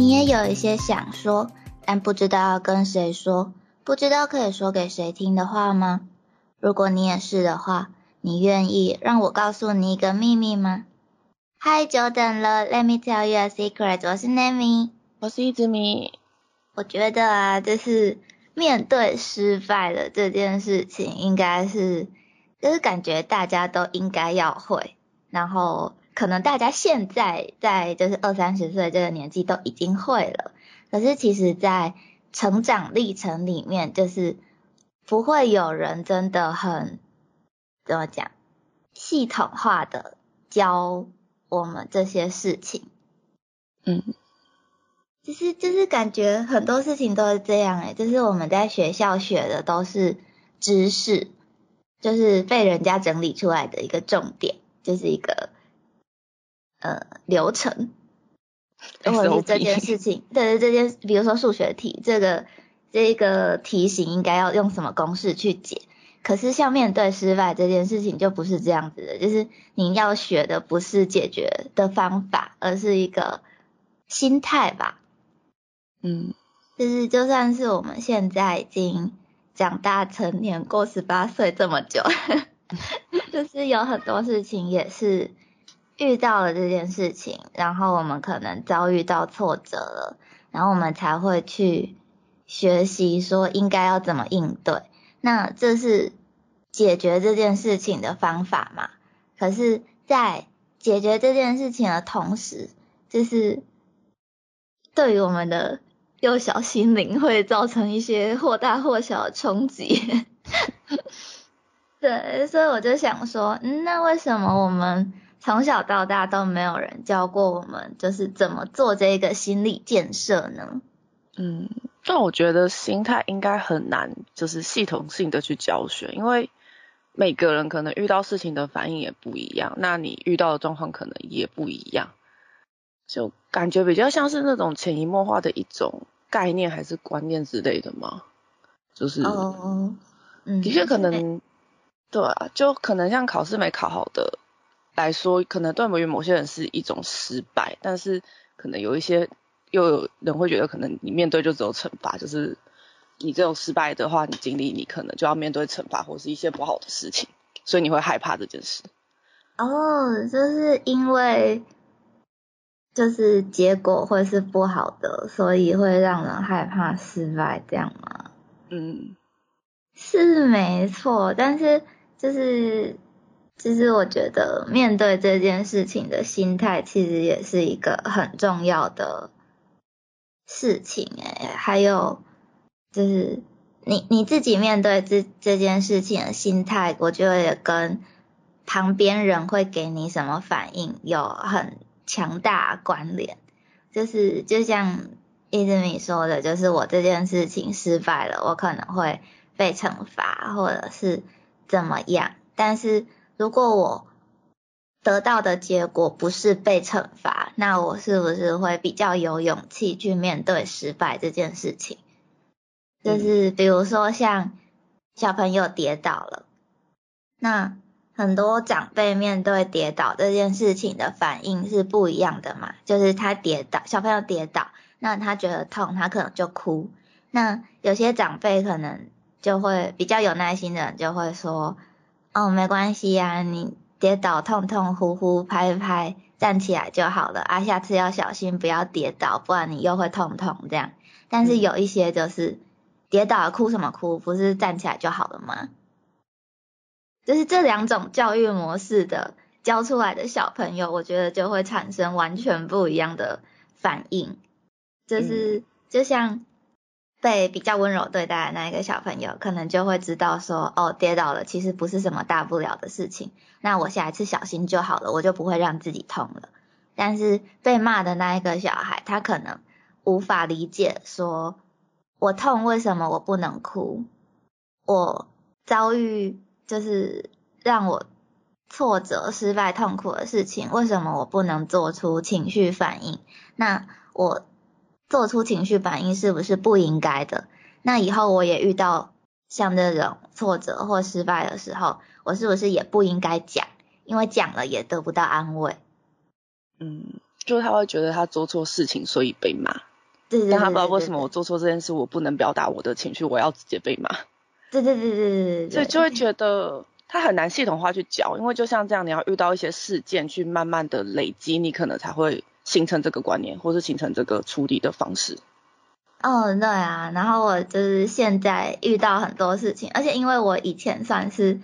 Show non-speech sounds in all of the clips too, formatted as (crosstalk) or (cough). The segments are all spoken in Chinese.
你也有一些想说，但不知道要跟谁说，不知道可以说给谁听的话吗？如果你也是的话，你愿意让我告诉你一个秘密吗？嗨，久等了，Let me tell you a secret。我是 Nami，我是一只米。我觉得啊，就是面对失败的这件事情，应该是就是感觉大家都应该要会，然后可能大家现在在就是二三十岁这个年纪都已经会了，可是其实在成长历程里面，就是不会有人真的很怎么讲系统化的教。我们这些事情，嗯，就是就是感觉很多事情都是这样诶，就是我们在学校学的都是知识，就是被人家整理出来的一个重点，就是一个呃流程，或者是这件事情，(laughs) 对对，这件，比如说数学题，这个这个题型应该要用什么公式去解。可是像面对失败这件事情就不是这样子的，就是你要学的不是解决的方法，而是一个心态吧。嗯，就是就算是我们现在已经长大成年过十八岁这么久，(laughs) 就是有很多事情也是遇到了这件事情，然后我们可能遭遇到挫折了，然后我们才会去学习说应该要怎么应对。那这是解决这件事情的方法嘛？可是，在解决这件事情的同时，就是对于我们的幼小心灵会造成一些或大或小的冲击。(laughs) 对，所以我就想说，嗯，那为什么我们从小到大都没有人教过我们，就是怎么做这个心理建设呢？嗯。但我觉得心态应该很难，就是系统性的去教学，因为每个人可能遇到事情的反应也不一样，那你遇到的状况可能也不一样，就感觉比较像是那种潜移默化的一种概念还是观念之类的吗？就是，嗯，的确可能，对啊，就可能像考试没考好的来说，可能对于某些人是一种失败，但是可能有一些。又有人会觉得，可能你面对就只有惩罚，就是你这种失败的话，你经历你可能就要面对惩罚或是一些不好的事情，所以你会害怕这件事。哦，就是因为就是结果会是不好的，所以会让人害怕失败，这样吗？嗯，是没错，但是就是其实我觉得面对这件事情的心态，其实也是一个很重要的。事情哎，还有就是你你自己面对这这件事情的心态，我觉得也跟旁边人会给你什么反应有很强大关联。就是就像伊兹米说的，就是我这件事情失败了，我可能会被惩罚或者是怎么样。但是如果我得到的结果不是被惩罚，那我是不是会比较有勇气去面对失败这件事情？就是比如说像小朋友跌倒了，那很多长辈面对跌倒这件事情的反应是不一样的嘛？就是他跌倒，小朋友跌倒，那他觉得痛，他可能就哭。那有些长辈可能就会比较有耐心的人就会说：“哦，没关系呀，你。”跌倒痛痛呼呼拍拍站起来就好了啊，下次要小心不要跌倒，不然你又会痛痛这样。但是有一些就是跌倒哭什么哭，不是站起来就好了吗？就是这两种教育模式的教出来的小朋友，我觉得就会产生完全不一样的反应，就是就像。被比较温柔对待的那一个小朋友，可能就会知道说，哦，跌倒了其实不是什么大不了的事情，那我下一次小心就好了，我就不会让自己痛了。但是被骂的那一个小孩，他可能无法理解，说我痛为什么我不能哭？我遭遇就是让我挫折、失败、痛苦的事情，为什么我不能做出情绪反应？那我。做出情绪反应是不是不应该的？那以后我也遇到像这种挫折或失败的时候，我是不是也不应该讲？因为讲了也得不到安慰。嗯，就是他会觉得他做错事情，所以被骂。对对。但他不知道为什么我做错这件事，我不能表达我的情绪，我要直接被骂。对对对对对对。所以就会觉得他很难系统化去教，因为就像这样，你要遇到一些事件去慢慢的累积，你可能才会形成这个观念，或是形成这个处理的方式。哦，对啊，然后我就是现在遇到很多事情，而且因为我以前算是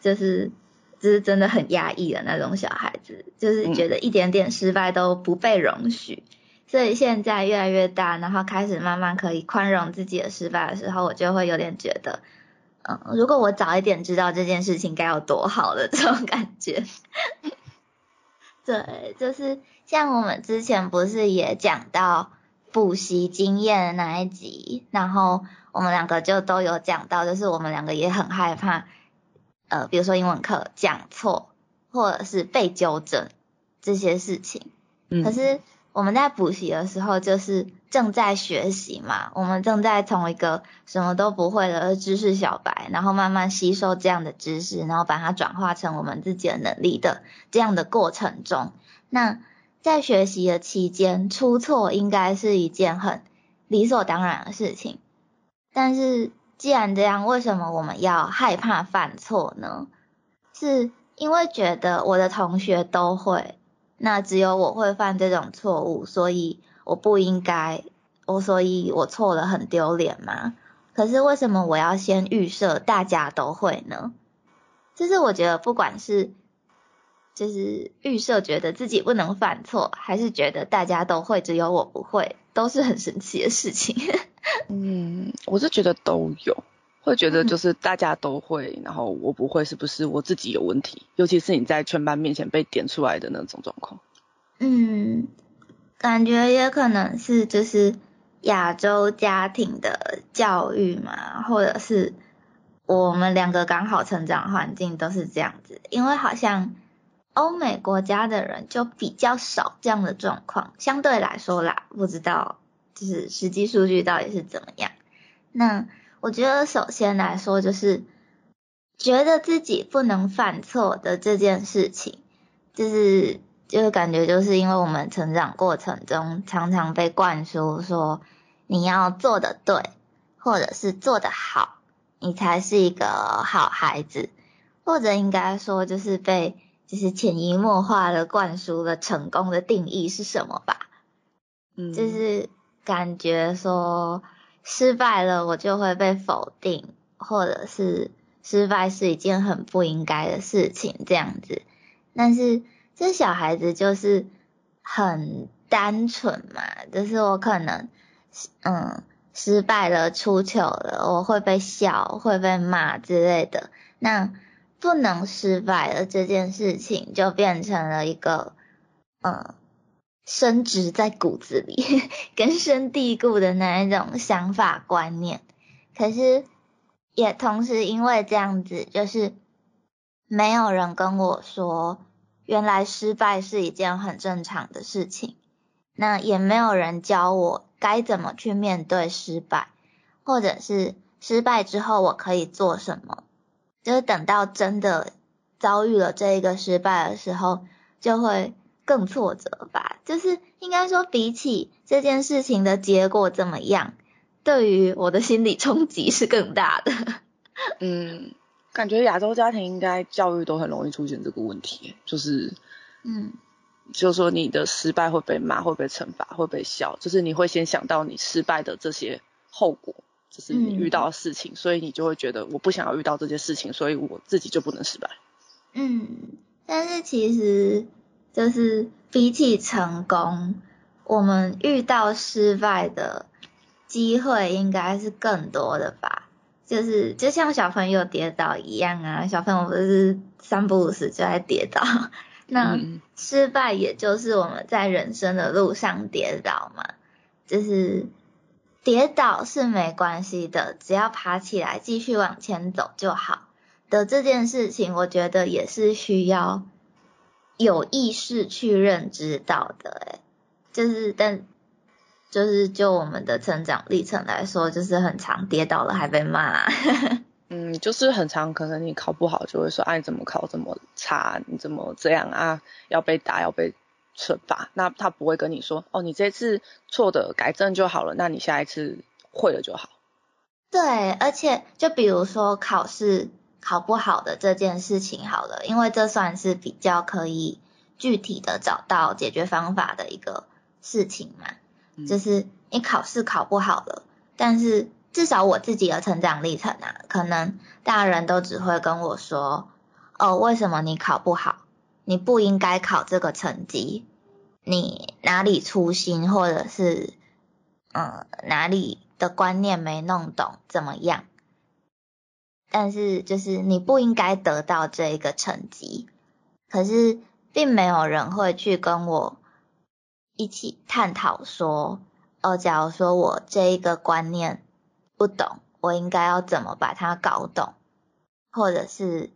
就是就是真的很压抑的那种小孩子，就是觉得一点点失败都不被容许，所以现在越来越大，然后开始慢慢可以宽容自己的失败的时候，我就会有点觉得，嗯，如果我早一点知道这件事情该有多好的这种感觉。对，就是像我们之前不是也讲到。补习经验那一集，然后我们两个就都有讲到，就是我们两个也很害怕，呃，比如说英文课讲错或者是被纠正这些事情。嗯。可是我们在补习的时候，就是正在学习嘛，我们正在从一个什么都不会的知识小白，然后慢慢吸收这样的知识，然后把它转化成我们自己的能力的这样的过程中，那。在学习的期间，出错应该是一件很理所当然的事情。但是既然这样，为什么我们要害怕犯错呢？是因为觉得我的同学都会，那只有我会犯这种错误，所以我不应该，我所以我错了很丢脸吗？可是为什么我要先预设大家都会呢？就是我觉得不管是。就是预设觉得自己不能犯错，还是觉得大家都会，只有我不会，都是很神奇的事情。(laughs) 嗯，我是觉得都有，会觉得就 (laughs) 是大家都会，然后我不会，是不是我自己有问题？尤其是你在全班面前被点出来的那种状况。嗯，感觉也可能是就是亚洲家庭的教育嘛，或者是我们两个刚好成长环境都是这样子，因为好像。欧美国家的人就比较少这样的状况，相对来说啦，不知道就是实际数据到底是怎么样。那我觉得首先来说，就是觉得自己不能犯错的这件事情，就是就是感觉就是因为我们成长过程中常常被灌输说你要做的对，或者是做的好，你才是一个好孩子，或者应该说就是被。就是潜移默化的灌输了成功的定义是什么吧？嗯，就是感觉说失败了我就会被否定，或者是失败是一件很不应该的事情这样子。但是这小孩子就是很单纯嘛，就是我可能嗯失败了出糗了，我会被笑会被骂之类的。那不能失败的这件事情，就变成了一个，嗯，深植在骨子里、(laughs) 根深蒂固的那一种想法观念。可是，也同时因为这样子，就是没有人跟我说，原来失败是一件很正常的事情。那也没有人教我该怎么去面对失败，或者是失败之后我可以做什么。就是等到真的遭遇了这一个失败的时候，就会更挫折吧。就是应该说，比起这件事情的结果怎么样，对于我的心理冲击是更大的。(laughs) 嗯，感觉亚洲家庭应该教育都很容易出现这个问题，就是，嗯，就是说你的失败会被骂，会被惩罚，会被笑，就是你会先想到你失败的这些后果。就是你遇到的事情，所以你就会觉得我不想要遇到这些事情，所以我自己就不能失败。嗯，但是其实就是比起成功，我们遇到失败的机会应该是更多的吧？就是就像小朋友跌倒一样啊，小朋友不是三不五时就在跌倒，(laughs) 那失败也就是我们在人生的路上跌倒嘛，就是。跌倒是没关系的，只要爬起来继续往前走就好。的这件事情，我觉得也是需要有意识去认知到的。诶就是但就是就我们的成长历程来说，就是很常跌倒了还被骂。(laughs) 嗯，就是很常可能你考不好就会说，哎，你怎么考这么差？你怎么这样啊？要被打，要被惩罚，那他不会跟你说，哦，你这次错的改正就好了，那你下一次会了就好。对，而且就比如说考试考不好的这件事情好了，因为这算是比较可以具体的找到解决方法的一个事情嘛。就是你考试考不好了，但是至少我自己的成长历程啊，可能大人都只会跟我说，哦，为什么你考不好？你不应该考这个成绩，你哪里粗心，或者是嗯哪里的观念没弄懂，怎么样？但是就是你不应该得到这一个成绩，可是并没有人会去跟我。一起探讨说，哦，假如说我这一个观念不懂，我应该要怎么把它搞懂，或者是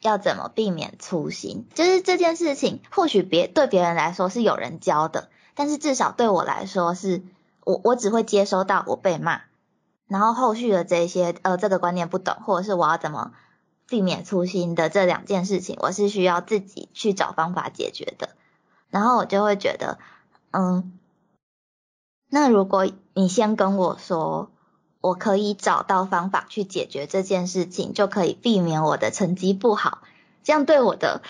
要怎么避免粗心？就是这件事情，或许别对别人来说是有人教的，但是至少对我来说，是我我只会接收到我被骂，然后后续的这些呃这个观念不懂，或者是我要怎么避免粗心的这两件事情，我是需要自己去找方法解决的。然后我就会觉得，嗯，那如果你先跟我说，我可以找到方法去解决这件事情，就可以避免我的成绩不好，这样对我的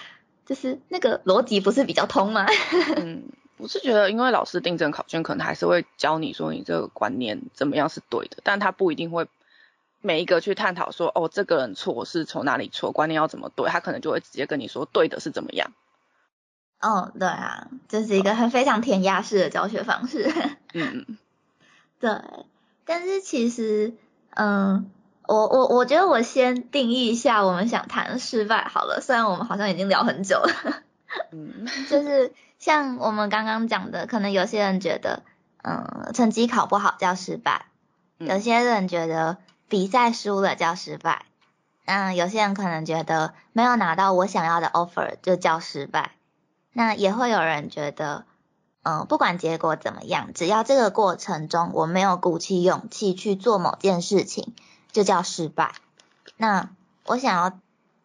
就是那个逻辑不是比较通吗？(laughs) 嗯，我是觉得，因为老师订正考卷，可能还是会教你说你这个观念怎么样是对的，但他不一定会每一个去探讨说，哦，这个人错是从哪里错，观念要怎么对，他可能就会直接跟你说对的是怎么样。哦，对啊，这是一个很非常填鸭式的教学方式。(laughs) 嗯嗯，对，但是其实，嗯，我我我觉得我先定义一下我们想谈的失败好了，虽然我们好像已经聊很久了。嗯，(laughs) 就是像我们刚刚讲的，可能有些人觉得，嗯，成绩考不好叫失败，有些人觉得比赛输了叫失败，嗯，有些人可能觉得没有拿到我想要的 offer 就叫失败。那也会有人觉得，嗯，不管结果怎么样，只要这个过程中我没有鼓起勇气去做某件事情，就叫失败。那我想要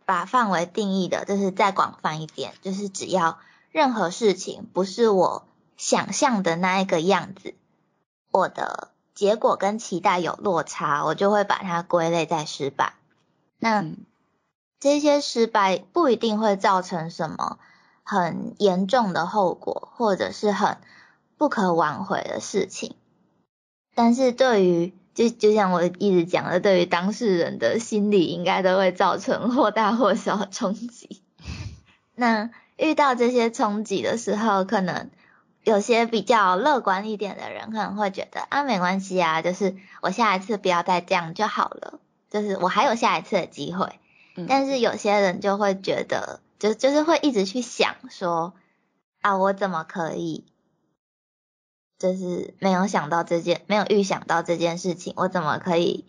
把范围定义的，就是再广泛一点，就是只要任何事情不是我想象的那一个样子，我的结果跟期待有落差，我就会把它归类在失败。那这些失败不一定会造成什么。很严重的后果，或者是很不可挽回的事情，但是对于就就像我一直讲的，对于当事人的心理，应该都会造成或大或小的冲击。(laughs) 那遇到这些冲击的时候，可能有些比较乐观一点的人，可能会觉得啊，没关系啊，就是我下一次不要再这样就好了，就是我还有下一次的机会。但是有些人就会觉得。就就是会一直去想说啊，我怎么可以，就是没有想到这件，没有预想到这件事情，我怎么可以，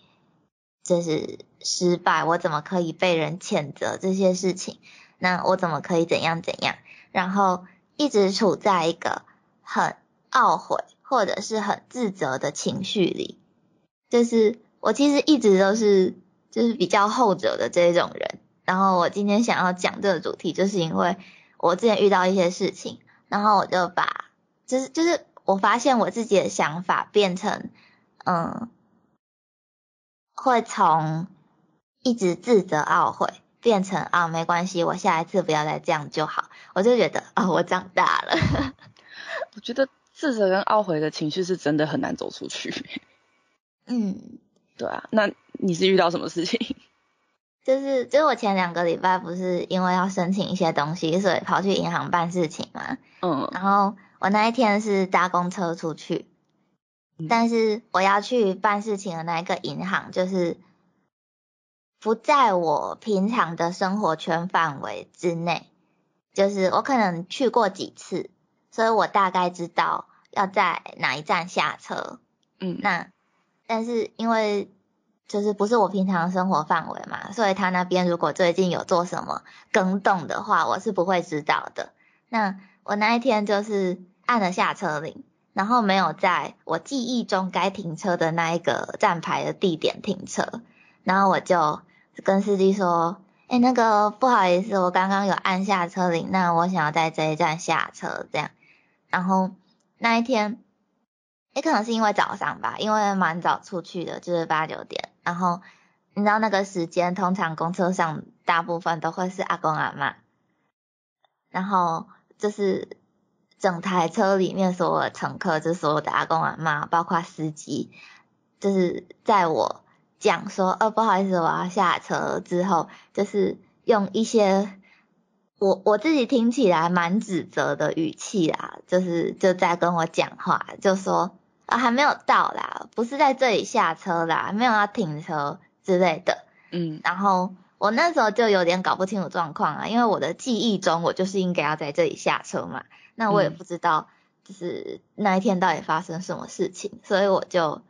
就是失败，我怎么可以被人谴责这些事情？那我怎么可以怎样怎样？然后一直处在一个很懊悔或者是很自责的情绪里，就是我其实一直都是就是比较后者的这种人。然后我今天想要讲这个主题，就是因为我之前遇到一些事情，然后我就把，就是就是我发现我自己的想法变成，嗯，会从一直自责懊悔变成啊没关系，我下一次不要再这样就好，我就觉得啊我长大了。(laughs) 我觉得自责跟懊悔的情绪是真的很难走出去。(laughs) 嗯，对啊，那你是遇到什么事情？就是，就是我前两个礼拜不是因为要申请一些东西，所以跑去银行办事情嘛。嗯。然后我那一天是搭公车出去，但是我要去办事情的那一个银行，就是不在我平常的生活圈范围之内。就是我可能去过几次，所以我大概知道要在哪一站下车。嗯。那，但是因为。就是不是我平常生活范围嘛，所以他那边如果最近有做什么更动的话，我是不会知道的。那我那一天就是按了下车铃，然后没有在我记忆中该停车的那一个站牌的地点停车，然后我就跟司机说：“哎，那个不好意思，我刚刚有按下车铃，那我想要在这一站下车，这样。然后那一天，也可能是因为早上吧，因为蛮早出去的，就是八九点。然后你知道那个时间，通常公车上大部分都会是阿公阿妈，然后就是整台车里面所有的乘客，就是所有的阿公阿妈，包括司机，就是在我讲说，呃，不好意思，我要下车之后，就是用一些。我我自己听起来蛮指责的语气啦，就是就在跟我讲话，就说啊还没有到啦，不是在这里下车啦，没有要停车之类的。嗯，然后我那时候就有点搞不清楚状况啊，因为我的记忆中我就是应该要在这里下车嘛，那我也不知道就是那一天到底发生什么事情，所以我就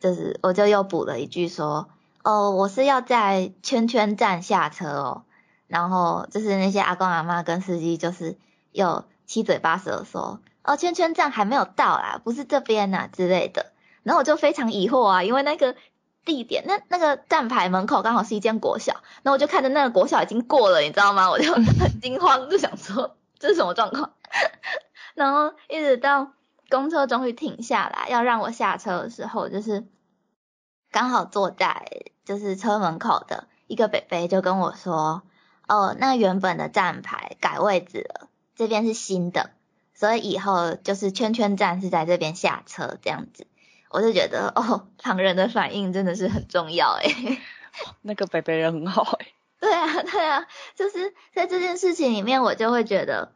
就是我就又补了一句说，哦，我是要在圈圈站下车哦。然后就是那些阿公阿妈跟司机，就是又七嘴八舌说，哦，圈圈站还没有到啦，不是这边呐之类的。然后我就非常疑惑啊，因为那个地点，那那个站牌门口刚好是一间国小，那我就看着那个国小已经过了，你知道吗？我就很惊慌，就想说 (laughs) 这是什么状况？(laughs) 然后一直到公车终于停下来要让我下车的时候，就是刚好坐在就是车门口的一个北北就跟我说。哦，那原本的站牌改位置了，这边是新的，所以以后就是圈圈站是在这边下车这样子。我就觉得哦，旁人的反应真的是很重要诶。那个北北人很好诶。对啊，对啊，就是在这件事情里面，我就会觉得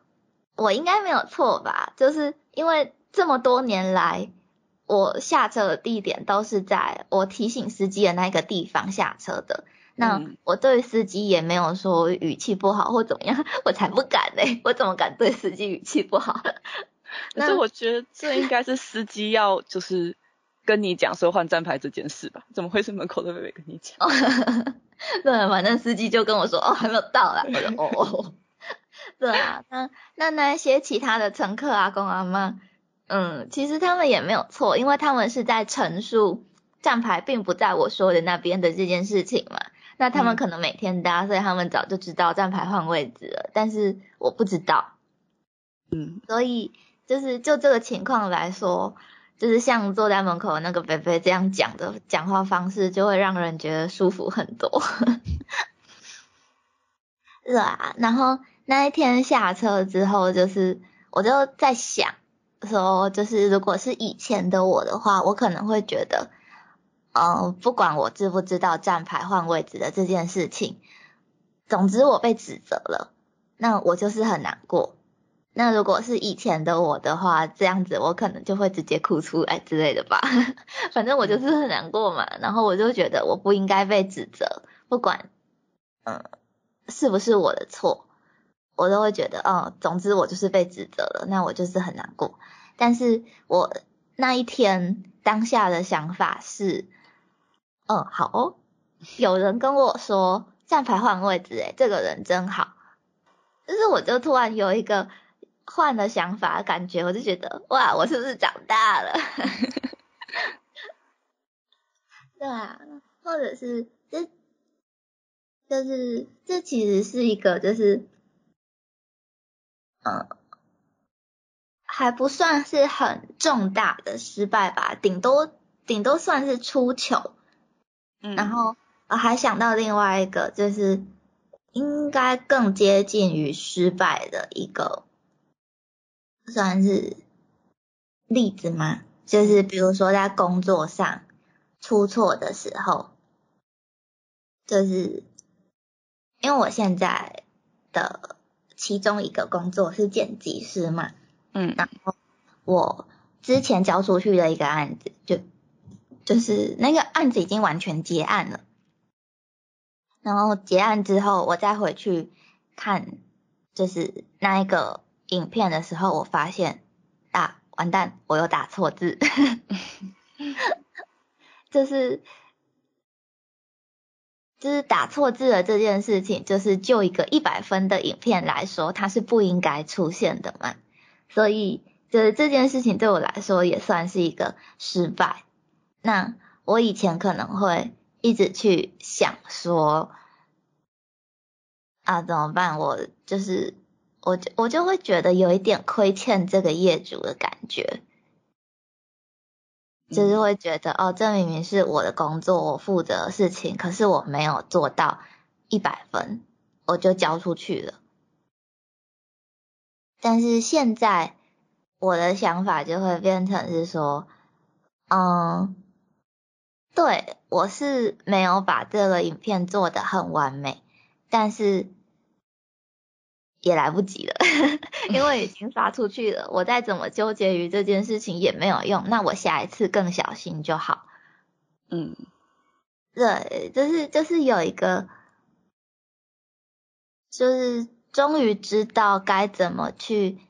我应该没有错吧？就是因为这么多年来，我下车的地点都是在我提醒司机的那个地方下车的。那我对司机也没有说语气不好或怎么样，(laughs) 我才不敢嘞！我怎么敢对司机语气不好？(laughs) 可是我觉得这应该是司机要就是跟你讲说换站牌这件事吧？怎么会是门口的妹妹跟你讲？(laughs) 对，反正司机就跟我说哦还没有到啦，我就哦，对啊，那那那些其他的乘客阿公阿妈，嗯，其实他们也没有错，因为他们是在陈述站牌并不在我说的那边的这件事情嘛。那他们可能每天搭，所以他们早就知道站牌换位置了，但是我不知道。嗯，所以就是就这个情况来说，就是像坐在门口那个菲菲这样讲的讲话方式，就会让人觉得舒服很多。(laughs) 是啊，然后那一天下车之后，就是我就在想说，就是如果是以前的我的话，我可能会觉得。嗯，不管我知不知道站牌换位置的这件事情，总之我被指责了，那我就是很难过。那如果是以前的我的话，这样子我可能就会直接哭出来之类的吧。(laughs) 反正我就是很难过嘛，然后我就觉得我不应该被指责，不管嗯是不是我的错，我都会觉得嗯，总之我就是被指责了，那我就是很难过。但是我那一天当下的想法是。嗯，好哦。有人跟我说站牌换位置，诶这个人真好。就是我就突然有一个换了想法感觉，我就觉得哇，我是不是长大了？(laughs) 对啊，或者是这，就是这其实是一个就是，嗯，还不算是很重大的失败吧，顶多顶多算是出糗。然后我还想到另外一个，就是应该更接近于失败的一个，算是例子吗？就是比如说在工作上出错的时候，就是因为我现在的其中一个工作是剪辑师嘛，嗯，然后我之前交出去的一个案子就。就是那个案子已经完全结案了，然后结案之后，我再回去看，就是那一个影片的时候，我发现啊，完蛋，我又打错字，(laughs) 就是就是打错字的这件事情，就是就一个一百分的影片来说，它是不应该出现的嘛，所以就是这件事情对我来说也算是一个失败。那我以前可能会一直去想说，啊，怎么办？我就是我就我就会觉得有一点亏欠这个业主的感觉，就是会觉得哦，这明明是我的工作，我负责的事情，可是我没有做到一百分，我就交出去了。但是现在我的想法就会变成是说，嗯，对我是没有把这个影片做的很完美，但是也来不及了，(laughs) 因为已经发出去了。我再怎么纠结于这件事情也没有用，那我下一次更小心就好。嗯，对，就是就是有一个，就是终于知道该怎么去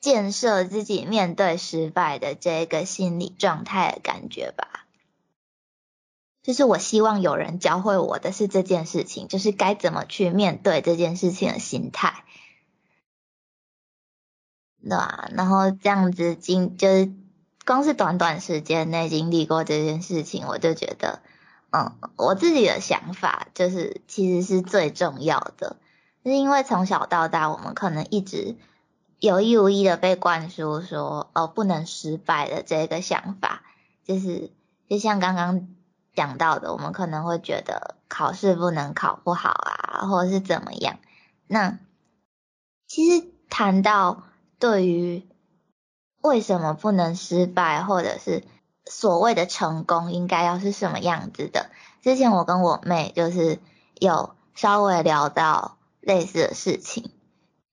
建设自己面对失败的这个心理状态的感觉吧。就是我希望有人教会我的是这件事情，就是该怎么去面对这件事情的心态，对吧？然后这样子经就是光是短短时间内经历过这件事情，我就觉得，嗯，我自己的想法就是其实是最重要的，是因为从小到大我们可能一直有意无意的被灌输说，哦，不能失败的这个想法，就是就像刚刚。讲到的，我们可能会觉得考试不能考不好啊，或者是怎么样。那其实谈到对于为什么不能失败，或者是所谓的成功应该要是什么样子的，之前我跟我妹就是有稍微聊到类似的事情，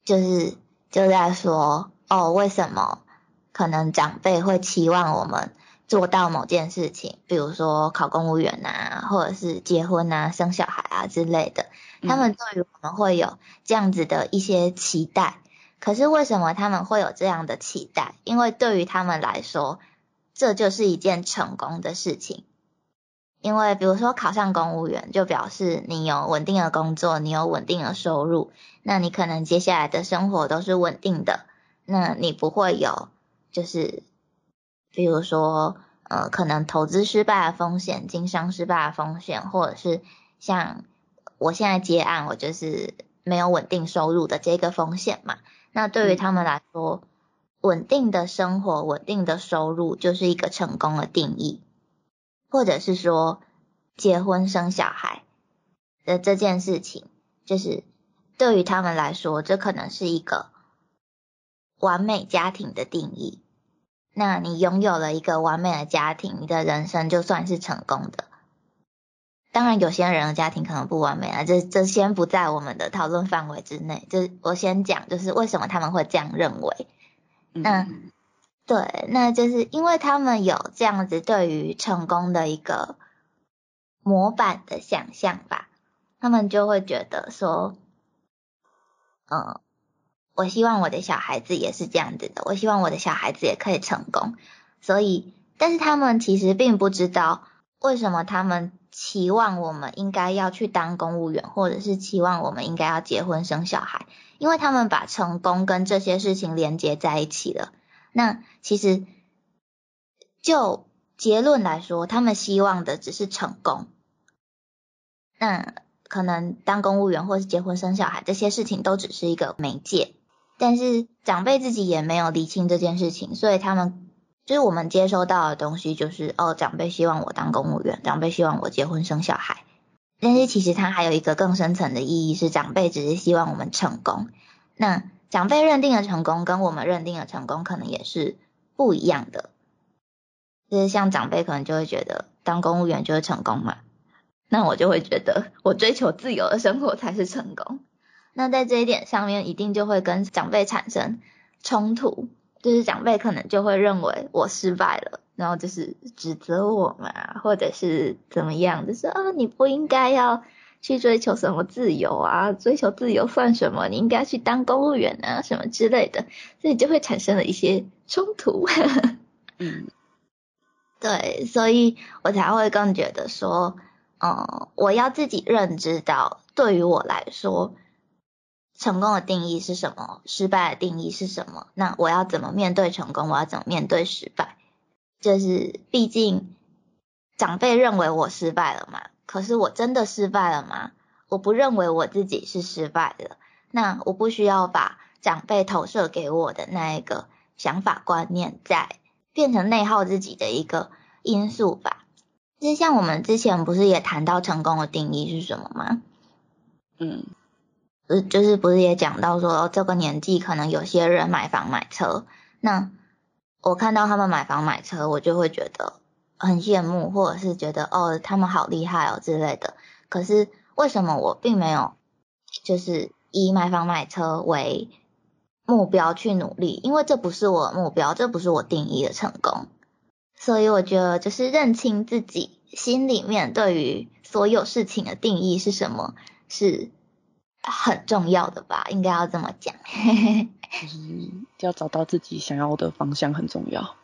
就是就在说哦，为什么可能长辈会期望我们。做到某件事情，比如说考公务员啊，或者是结婚啊、生小孩啊之类的，他们对于我们会有这样子的一些期待。可是为什么他们会有这样的期待？因为对于他们来说，这就是一件成功的事情。因为比如说考上公务员，就表示你有稳定的工作，你有稳定的收入，那你可能接下来的生活都是稳定的，那你不会有就是。比如说，呃，可能投资失败的风险、经商失败的风险，或者是像我现在接案，我就是没有稳定收入的这个风险嘛。那对于他们来说，稳定的生活、稳定的收入就是一个成功的定义，或者是说结婚生小孩的这件事情，就是对于他们来说，这可能是一个完美家庭的定义。那你拥有了一个完美的家庭，你的人生就算是成功的。当然，有些人的家庭可能不完美啊，这这先不在我们的讨论范围之内。就是我先讲，就是为什么他们会这样认为。那对，那就是因为他们有这样子对于成功的一个模板的想象吧，他们就会觉得说，嗯。我希望我的小孩子也是这样子的，我希望我的小孩子也可以成功。所以，但是他们其实并不知道为什么他们期望我们应该要去当公务员，或者是期望我们应该要结婚生小孩，因为他们把成功跟这些事情连接在一起了。那其实就结论来说，他们希望的只是成功。那可能当公务员或是结婚生小孩这些事情都只是一个媒介。但是长辈自己也没有理清这件事情，所以他们就是我们接收到的东西就是哦，长辈希望我当公务员，长辈希望我结婚生小孩。但是其实它还有一个更深层的意义，是长辈只是希望我们成功。那长辈认定的成功跟我们认定的成功可能也是不一样的。就是像长辈可能就会觉得当公务员就是成功嘛，那我就会觉得我追求自由的生活才是成功。那在这一点上面，一定就会跟长辈产生冲突，就是长辈可能就会认为我失败了，然后就是指责我嘛，或者是怎么样，就是啊你不应该要去追求什么自由啊，追求自由算什么？你应该去当公务员啊，什么之类的，所以就会产生了一些冲突。(laughs) 嗯，对，所以我才会更觉得说，嗯，我要自己认知到，对于我来说。成功的定义是什么？失败的定义是什么？那我要怎么面对成功？我要怎么面对失败？就是毕竟长辈认为我失败了嘛，可是我真的失败了吗？我不认为我自己是失败的，那我不需要把长辈投射给我的那一个想法观念，在变成内耗自己的一个因素吧。就像我们之前不是也谈到成功的定义是什么吗？嗯，就是不是也讲到说这个年纪可能有些人买房买车，那我看到他们买房买车，我就会觉得很羡慕，或者是觉得哦他们好厉害哦之类的。可是为什么我并没有就是以买房买车为目标去努力？因为这不是我目标，这不是我定义的成功。所以我觉得就是认清自己心里面对于所有事情的定义是什么是很重要的吧，应该要这么讲。(laughs) 就是要找到自己想要的方向很重要。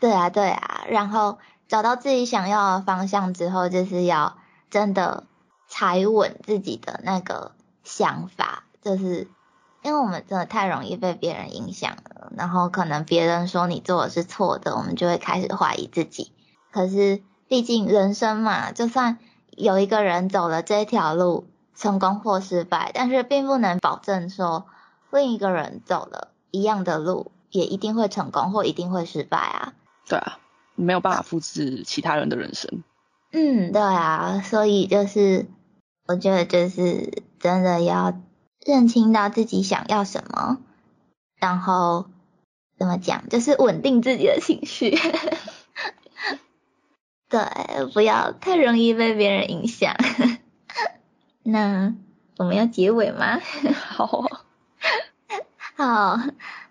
对啊，对啊，然后找到自己想要的方向之后，就是要真的踩稳自己的那个想法，就是因为我们真的太容易被别人影响了，然后可能别人说你做的是错的，我们就会开始怀疑自己。可是毕竟人生嘛，就算有一个人走了这条路，成功或失败，但是并不能保证说另一个人走了一样的路，也一定会成功或一定会失败啊。对啊，你没有办法复制其他人的人生。嗯，对啊，所以就是我觉得就是真的要认清到自己想要什么，然后怎么讲，就是稳定自己的情绪。(laughs) 对，不要太容易被别人影响。那我们要结尾吗？(laughs) 好，(laughs) 好，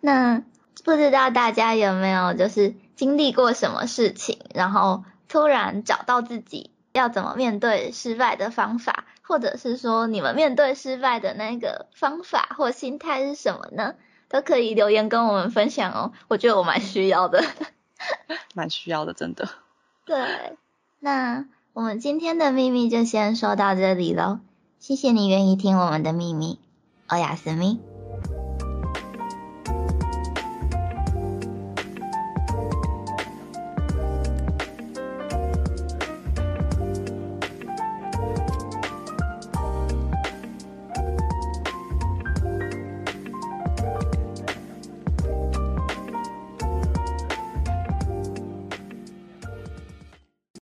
那不知道大家有没有就是经历过什么事情，然后突然找到自己要怎么面对失败的方法，或者是说你们面对失败的那个方法或心态是什么呢？都可以留言跟我们分享哦，我觉得我蛮需要的。(laughs) 蛮需要的，真的。对，那我们今天的秘密就先说到这里喽，谢谢你愿意听我们的秘密，欧雅思密。